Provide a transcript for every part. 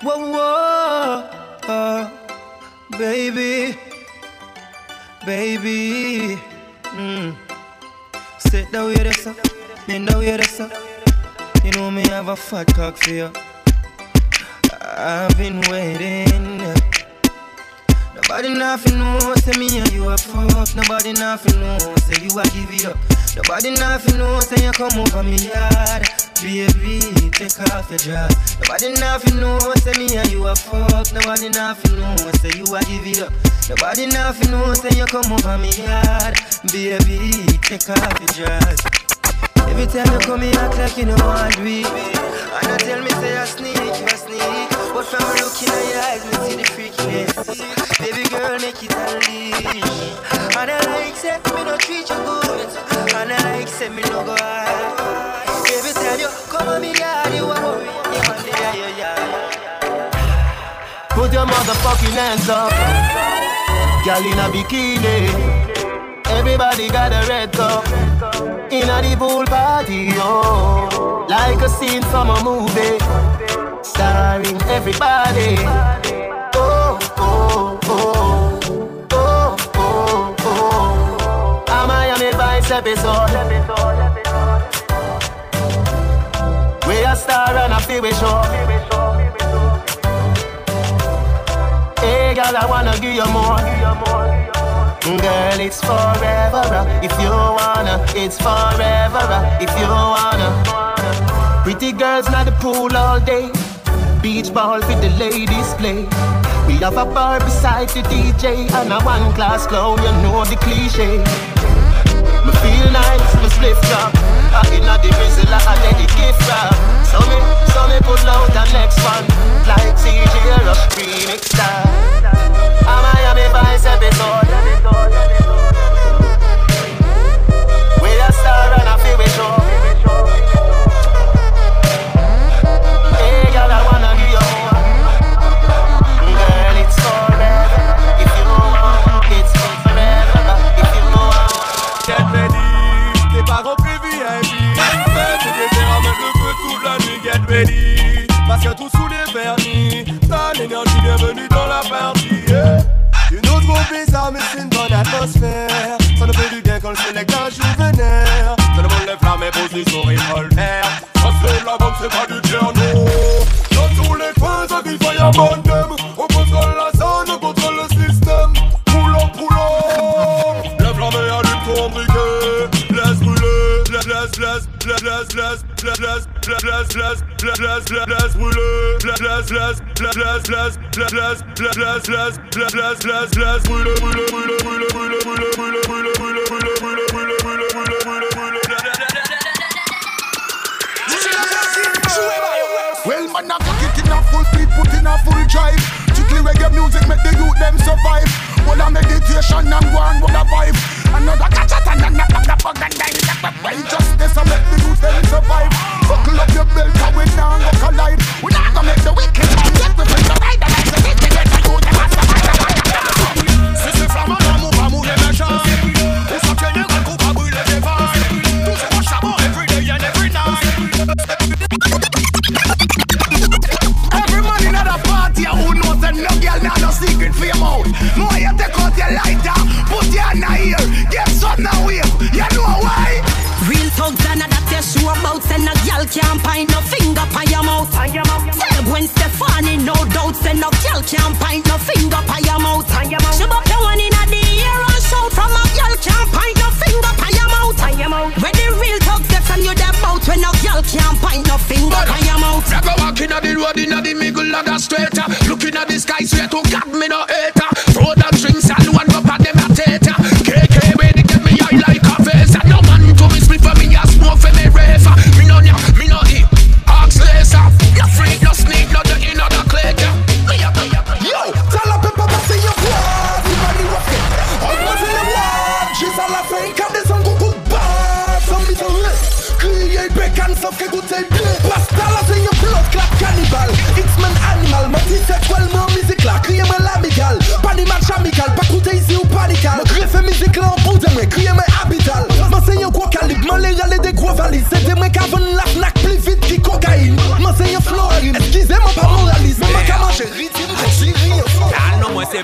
Whoa, whoa, uh, baby, baby. Mm. Sit down here, sir. Bend down here, sir. You know me have a fat cock for you. I've been waiting. Nobody nothing know, say me and you are fuck. Nobody nothing know, say you a give it up. Nobody nothing know, say you come over me yard. Baby, take off your dress. Nobody nothing know, say me and you a fuck. Nobody nothing know, say you a give it up. Nobody nothing know, say you come over me yard. Baby, take off your dress. Every time you come, you act like you know to be. And I tell me say I sneak, you sneak. But from looking at your eyes, me see the freakiness. Baby girl, make it unleash. And I like say me no treat you good. And I like say me no go high. Your hands up. Girl in a bikini. Everybody got a red cup. In a the pool party, oh. Like a scene from a movie. Starring everybody. Oh, oh, oh. Oh, oh, oh. A Miami Vice episode. We a star and a feel we show. Hey, girl, I wanna give you more. Girl, it's forever. uh, If you wanna, it's forever. uh, If you wanna. Pretty girls not the pool all day. Beach ball with the ladies play. We have a bar beside the DJ and a one class clown. You know the cliche. Me feel nice, me split drop. I inna the drizzle, I let the gift wrap. So me, so me pull out the next one, like CJ Rush remix star. A Miami Vice episode. We a star and a feel we show. Get ready, parce que tout sous les vernis T'as l'énergie, bienvenue dans la partie yeah. Une autre gros bizarre mais c'est une bonne atmosphère. Ça nous fait du bien quand le sélecte un juvénaire Tout le monde lève la main posée sur revolver. Ça c'est de la bombe, c'est pas du piano Dans tous les coins, ça dit fire bandem On contrôle la zone, on contrôle le système. Pull up Lève la main, allume ton briquet. Laisse brûler, laisse, laisse, laisse, laisse, laisse, laisse, laisse brûler Laisse, laisse, laisse, laisse, laisse, laisse, laisse, laisse, laisse, laisse, laisse, laisse, laisse, laisse brûler, brûler, brûler, brûler, brûler, brûler, brûler, brûler, brûler, brûler, brûler, brûler, brûler, brûler, brûler, brûler. Well, man, I cook it in a full speed, put in a full drive. Strictly reggae music make the youth them survive. Well, a meditation and go and what a vibe. Another catch and another bug bug and then Well, just this I make the youth them survive. Buckle up your belt, cause we now go collide. We not gonna make the wicked Straight up, Looking at the sky straight, to God, me no hate.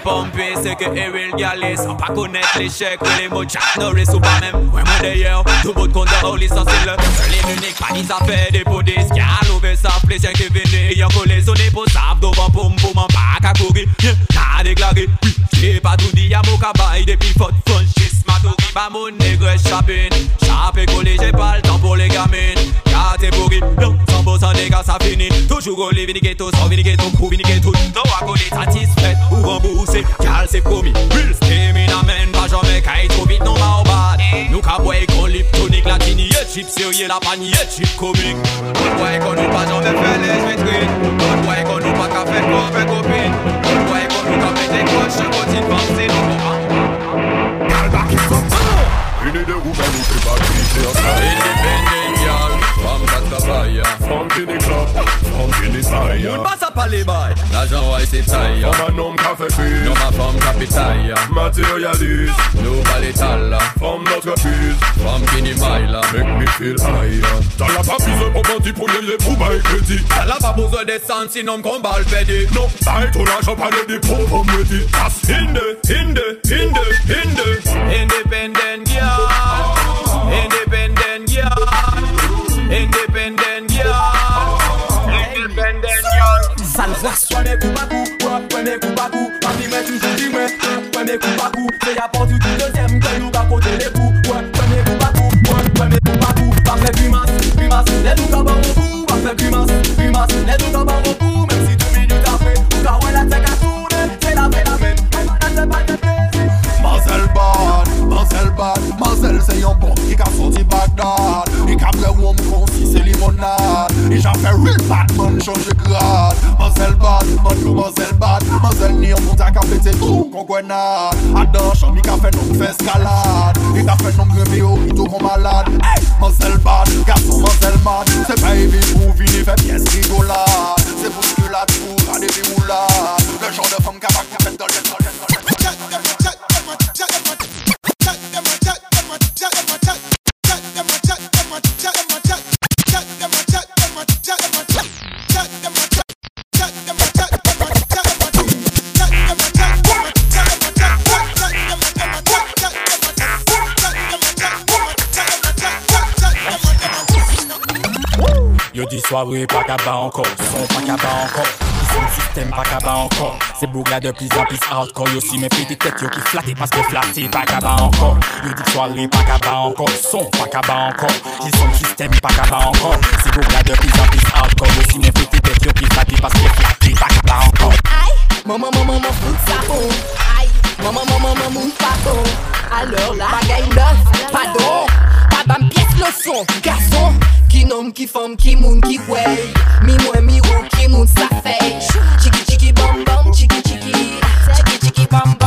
Aka real galley Sans pas connaître l'échec ou les mots de Jack Norris ou pas même Ouais moi d'ailleurs, tout bout de compte de Holy c'est le Seul et unique, pas dit ça fait des pots des Qui louvé ça, plaisir qui venu Ayant collé son épaule, save devant poum poum En bac à courir, n'a déclaré Oui, j'ai pas tout dit, y'a mon cabaye Depuis faute franchise, ma Bah mon nègre chapine. Chapé collé, j'ai pas le temps pour les gamines. Catégorie, non, 100% des gars ça finit. Toujours au lit, ghetto, sans vini ghetto, crew, vini ghetto Toi à coller, satisfait ou remboursé Cal c'est promis, real stamina man Pas jamais qu'à trop vite, non ma bad. Nous boire qu'on lip tonic Latini, y'a chip sérieux, la panier, chip comique. On boit qu'on nous pas jamais fait les vitrines. On boit qu'on nous pas qu'à faire copain copine. On boit qu'on nous qu'à faire des coches, je continue see the. Independent girl from Batavia. Fire. From no from Capitalia. Materialist. From notre fuse, from Guinea Mile. Make me feel higher. T'as la pas besoin pour pour les pour bail crédit. T'as la pas besoin. Non, t'as pas de dépôt. Hinde, hinde, hinde, hinde. Independent. Pwene kou bakou, pwene kou bakou Papi mwen toujou di mwen, pwene kou bakou Se ya portou tout le na Adan chan mi ka fe nou fes kalad ta fe nou greve yo, ito kon malad Hey, Yo di soirée pas qu'à bas encore, son pas qu'à bas encore. Sont système pas qu'à encore. C'est bourgla de plus en plus hardcore. Yo si mes petites têtes yo qui flattent parce que flatté pas qu'à bas encore. Yo di soirée pas qu'à encore, son pas qu'à encore. Ils sont système pas qu'à encore. C'est bourgla de plus en plus hardcore. Yo si mes petites têtes yo qui flatté parce que flatté pas qu'à bas encore. Aïe, maman, maman, maman, fout ça bon. Aïe, maman, maman, maman, pas bon. Alors là, bagaille neuf. Pas bam piyes loson Gason, ki nom, ki fom, ki moun, ki wey Mi mwen, mi ou, ki moun sa fey Chiki chiki bom bom, chiki chiki. Chiki chiki bom bom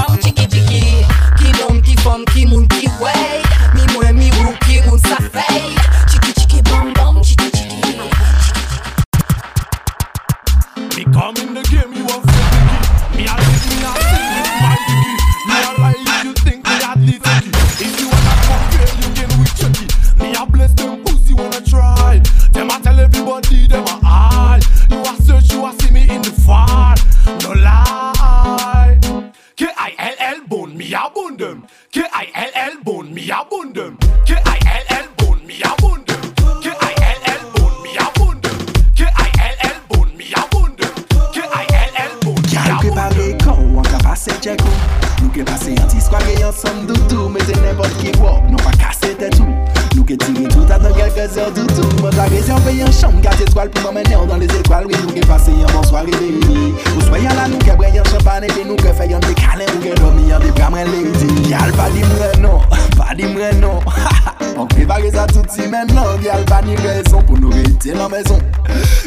que tu nous tout attend quelques heures du tout. Moi t'as réservé une chambre, quatre étoiles pour m'emmener dans les étoiles. Oui, nous qui passé un bon soirée réunie. Vous soyez là, nous qui braillons champagne et puis nous qui faisons des câlins, nous qui dormons des bras, moi les Y'a pas dit non, pas dit non. On prépare ça tout de suite maintenant, y'a pas ni raison pour nous rester dans la maison.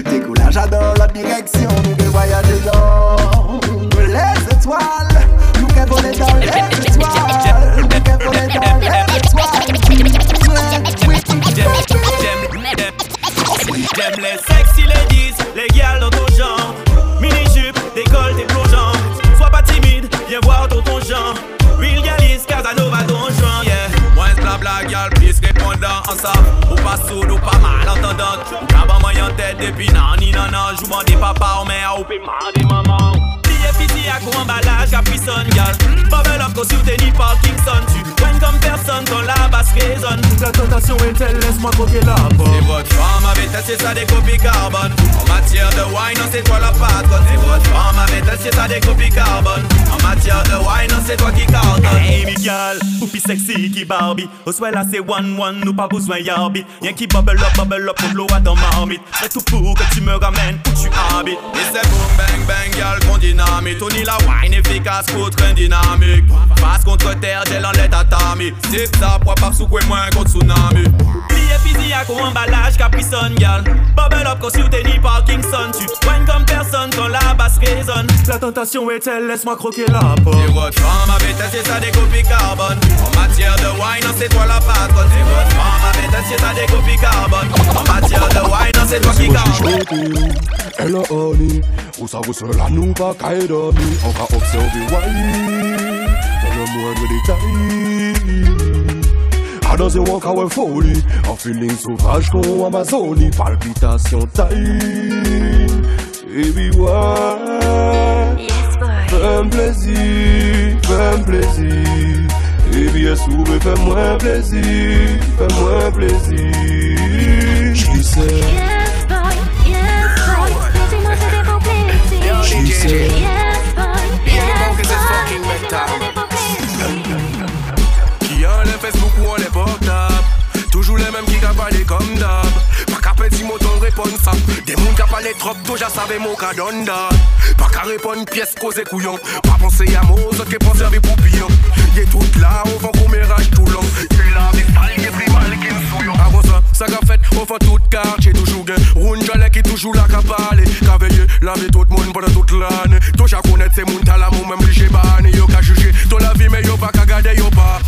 Décollage dans la direction, nous qui voyageons dans les étoiles. Nous qui volons dans les étoiles, nous qui volons dans J'aime les sexy ladies, les gals dans ton genre. Mini-jupe, décolleté plongeant Sois pas timide, viens voir ton ton genre Real galis, Casanova genre Yeah, moins blabla gal, plus répondant en ça. Ou pas sourd ou pas mal entendante Ou cabas moyen tête depuis nani nanan Joue des papa ou mère ou mamans À coup emballage Capricon gal Bubble up cause you t'es ni Parkinson. Tu poignes comme personne quand la basse résonne. La tentation est telle, laisse-moi croquer la C'est pomme votre femme avait testé ça des copies carbone En matière de wine, non c'est toi la patronne. C'est votre femme avait testé ça des copies carbone En matière de wine, non c'est toi qui cartonne Hey. Miguel, poupie sexy qui Barbie. Au soit là c'est one one, nous pas besoin yarbi Rien qui bubble up, bubble up, pour l'eau à ton marmite. C'est tout pour que tu me ramènes où tu habites. Et c'est boom bang bang gal qu'on dynamite Tony la wine efficace contre un dynamique. Passe contre terre, gel en l'aide à tami Zip ça, poids pas sous quoi moins contre tsunami. Busy à coup emballage Capricon gal Bubble up cause you t'es ni Parkinson. Tu poignes comme personne quand la basse résonne. La tentation est telle, laisse-moi croquer la pomme. Et votre femme avait testé ça des copies carbone. En matière de wine, non c'est toi la patronne. Et votre femme avait testé ça des copies carbone. En matière de wine, non c'est toi qui cartonne Elle a Où ça vous nous pas qu'à on va observer Wally dans le moindre détail. Ah, dans un walk our folie, en feeling sauvage qu'on Amazonie, palpitation taille. Baby, why? Fais-moi plaisir, fais-moi plaisir. Et bien sûr, fais-moi plaisir, fais-moi plaisir. Je sais. Yes, boy, yes, boy. Laissez-moi. Je sais boy. fucking décompléter. Qui les Facebook ou on les portables? Toujours les mêmes qui les comme d'hab. Pas qu'à petit moton répondre ça. Des moun qui parlé trop tôt déjà savais mon cas d'onda Pas qu'à répondre pièce causé couillon. Pas penser à mots autres qui pensent servir pour pillon Y'est tout là au fond commérage tout long. Y'est là mais sale qui pris mal qui me souillon Avant ça, ça qu'a fait au fond tout quartier. Toujours gain. Jalè qui toujours là qu'à parler Qu'à veiller, laver tout le monde pendant toute l'année. Toi connaître ces moun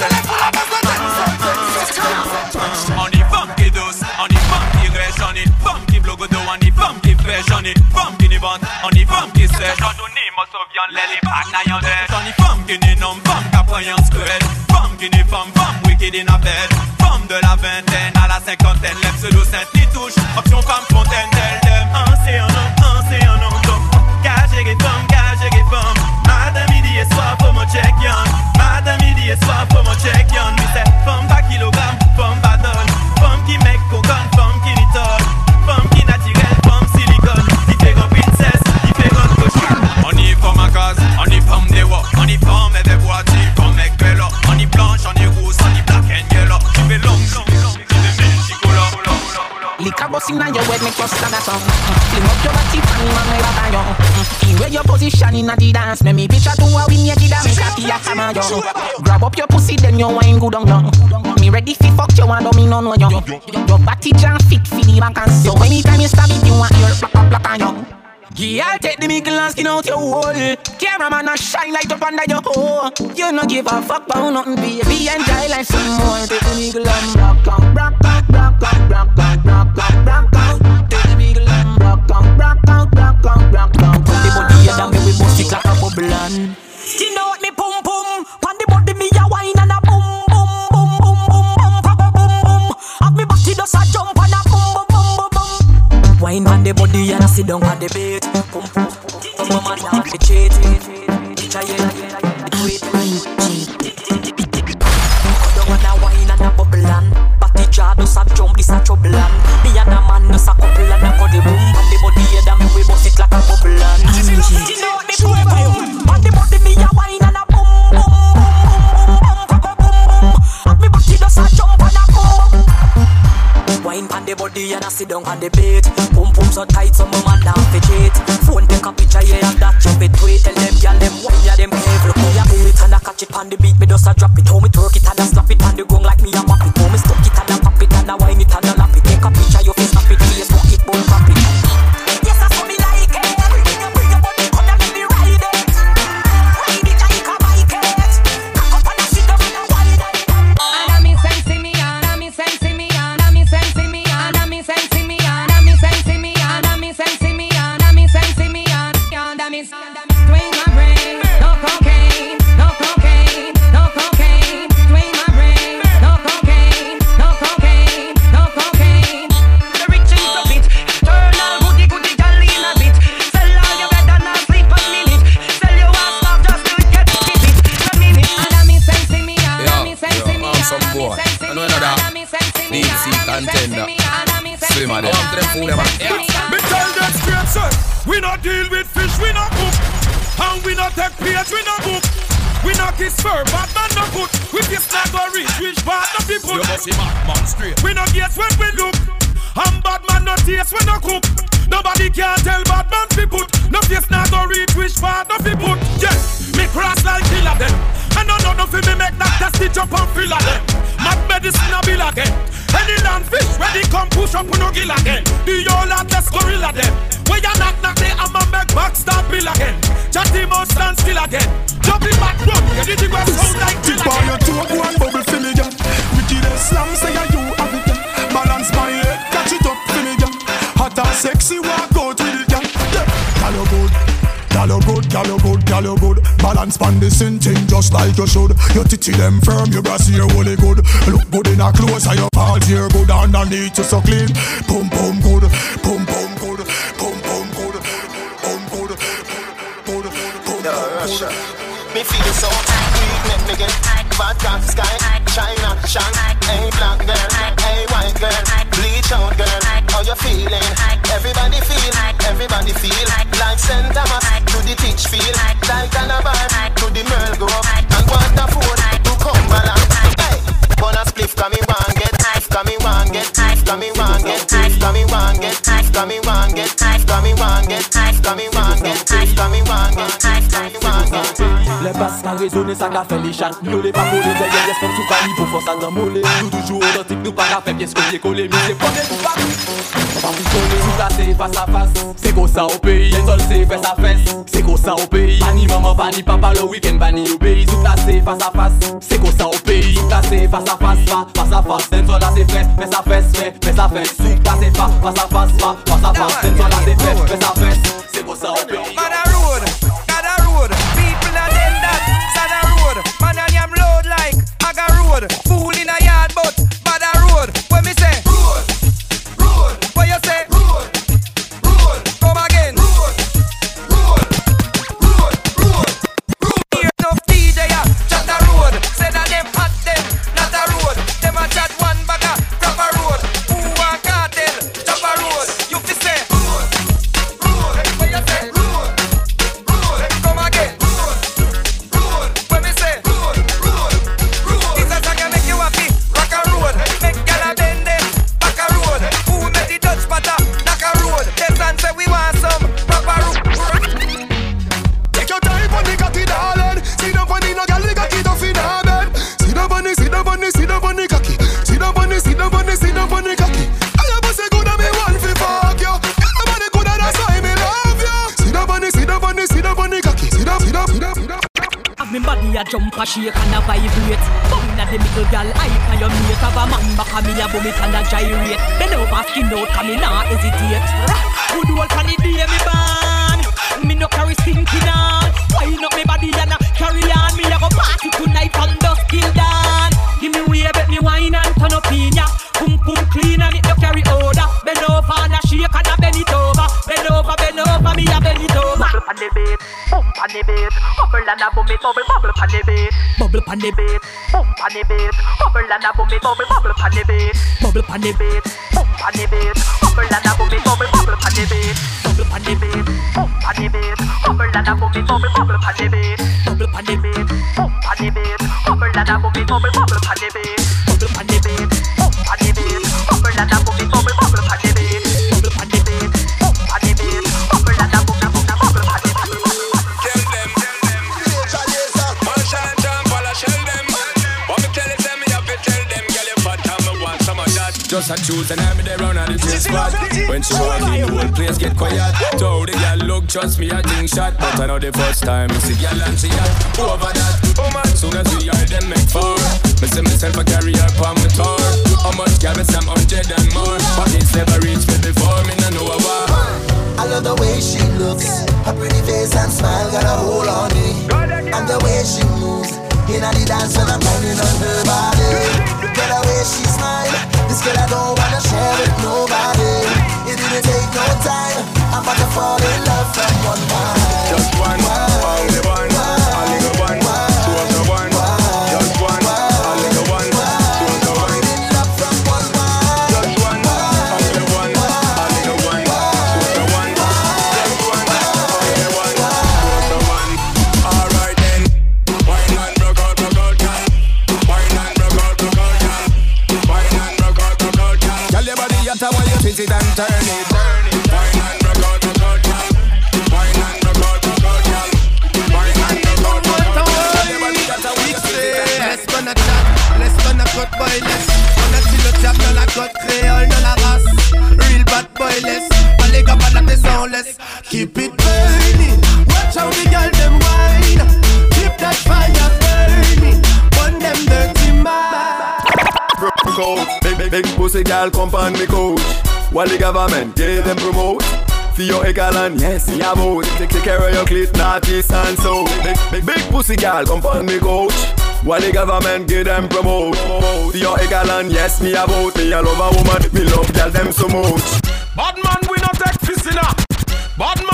like a sol, sol, sol On y femme qui on y On y femme qui blogue dos, on y On y on y On y On y femme, wicked in a bed Femme de la vingtaine cinquantaine, lève pseudo sainte touche. Option femme fontaine, feel a come on you. Grab up your pussy, then you wine good on you. Me ready fi fuck you, and me no know you. Your body jam fit fi the back and so anytime you stab it, you want your black black on you. Yeah, take the mickle and skin out your hole. Cameraman a shine light up under your hole. You no give a fuck about nothing, baby. Enjoy life some more. Take the mickle and rock on, rock on, rock on, rock on, rock on, rock on. Catch it on the beat, me just a drop it. How me twerk it and a slap it on the ground like me a another deep sea contender. Slimmer there. I'm them fool them. Me tell them straight, son. We not deal with fish, we not cook. And we not take page, we not book. We not kiss firm, but man no put. We kiss not go reach, which part of the put. You must see man, man straight. We not guess when we look. And bad man no taste when no cook. Nobody can tell bad man fi put. No face not go reach which part of the put. Yes, me cross like killer them. And no no no fi me make that testy jump and fill of them. Mad medicine a bill again. Any land fish ready come push up no gill again. The all whole atlas gorilla them. When you knock knock they I'ma make back start bill again. Chatty must stand still again. Jumping back road, you did it well sound like drill Tip on again. your toe, one bubble for me, girl. Wickedest slam, say you have it. Balance my head, catch it up for me, girl. Hot and sexy, walk Girl, you good, girl, you good, girl, you good. Balance pan the same thing just like you should. Your titty them firm, your brass here holy good. Look good in a clothes, and your pants here good. Underneath you so clean. Pum pum good, pum pum good, pum pum good, pum good, good, pum pum. Me feel so weak, make me get bad vodka sky, China, Shank, hey black girl, hey white girl, bleach out girl, how you feeling? Everybody feel, everybody feel like St. Thomas to the teach feel, like Calabar to the Merl Grove, and Waterford to Cumberland. Hey, wanna spliff, come me one get, come me one get, come me one get, coming one get. Ice one get. One get. One get. Les ça les Nous les les sous pour c'est On C'est ça au pays, C'est ça au pays, pas ni papa Le week-end, pas ni au pays, tout c'est face à face. C'est comme ça au pays, tout là c'est face à face. Face à face, les sols là c'est fait, à face, fait, à fait pas, pas ça passe pas, pas ça passe. Then toi la dépêche, fais ça fesse, c'est pour ça au pays. Man a road, got a road, people that end that, sad a road. Man a yam load like, I got road, food and a boom it, bubble, bubble pan the beat Bubble pan the beat, boom pan the beat Bubble and a boom it, bubble, bubble pan the beat Bubble pan the beat, boom pan the beat Bubble and a boom it, bubble, bubble pan the beat Bubble pan the beat, boom pan the beat Bubble and a boom it, bubble, bubble pan the beat Bubble pan the beat, boom pan the beat Bubble and a boom it, bubble, bubble pan the beat Massachusetts and I'm there round at the dress spot. When she walk in, the whole place get quiet. Told the girl look, trust me, I think shot. But I know the first time, see girl and she hot. Over that, oh man, soon as we are them make four. Me see myself a carry her on my tour. How much girl me some hundred and more. But it's never reached me before, me no know a war. I love the way she looks, her pretty face and smile got a hold on me. And the way she moves, in the dance when I'm grinding on her body. Get the way she smile, this girl I don't wanna share with nobody. It didn't take no time, I'm about to fall in love from one night. Just one, only one, government get them promote. For your egalan, yes, me a vote. Take, take care of your clit, east and south. Big, big, big pussy girl come on me coach. While the government get them promote. For your egalan, yes, me a vote. Me a love a woman, me love girl them so much. Bad man, we not take fisina. Bad man,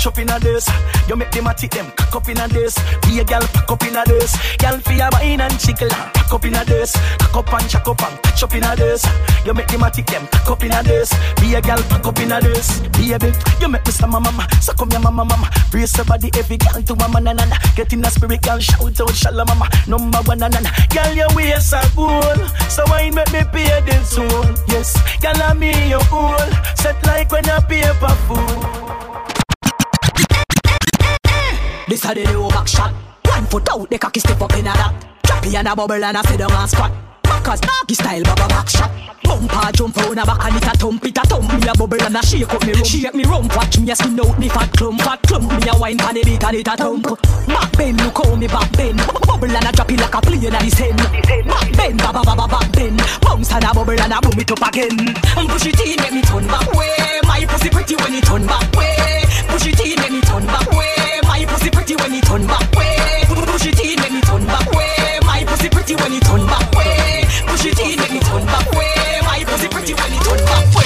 catch up in a this You make them a tick them cock up in a this Be a girl pack up in a this Girl for your wine and and rock up in a this Cock up and jack up and catch up in a this You make them a tick them cock up in a this Be a girl pack up in a this Baby, you make me slam mama. So come here mama mama. Brace your every girl to mama na na na. Get in a spirit girl shout out shala mama. Number one na na na. Girl your waist are cool So wine make me pay the soul Yes, girl I'm me your owl Set like when you paper fool This a the new back shot. One foot out, the cocky step up in a that. Drop and a bubble and I sit down and squat. Cause doggy style baba back shot. Bumper jump on a back and it a thump It a thump. Me a bubble and a shake up me rump Shake me rump watch me a skin out the fat clump Fat clump. Me a wine pan the beat and it a thump. Back bend look how me back bend. Bubble and a drop it like a plane at the send Back bend baba baba back bend. Bounce and a bubble and a boom it up again. Push it in make me turn back way. My pussy pretty when it turn back way. Push it in make me turn back way My pussy pretty when it turn back way. Push it in make me turn back way. My pussy pretty when it turn back way. Push it in make me turn back way. My pussy pretty when it turn back way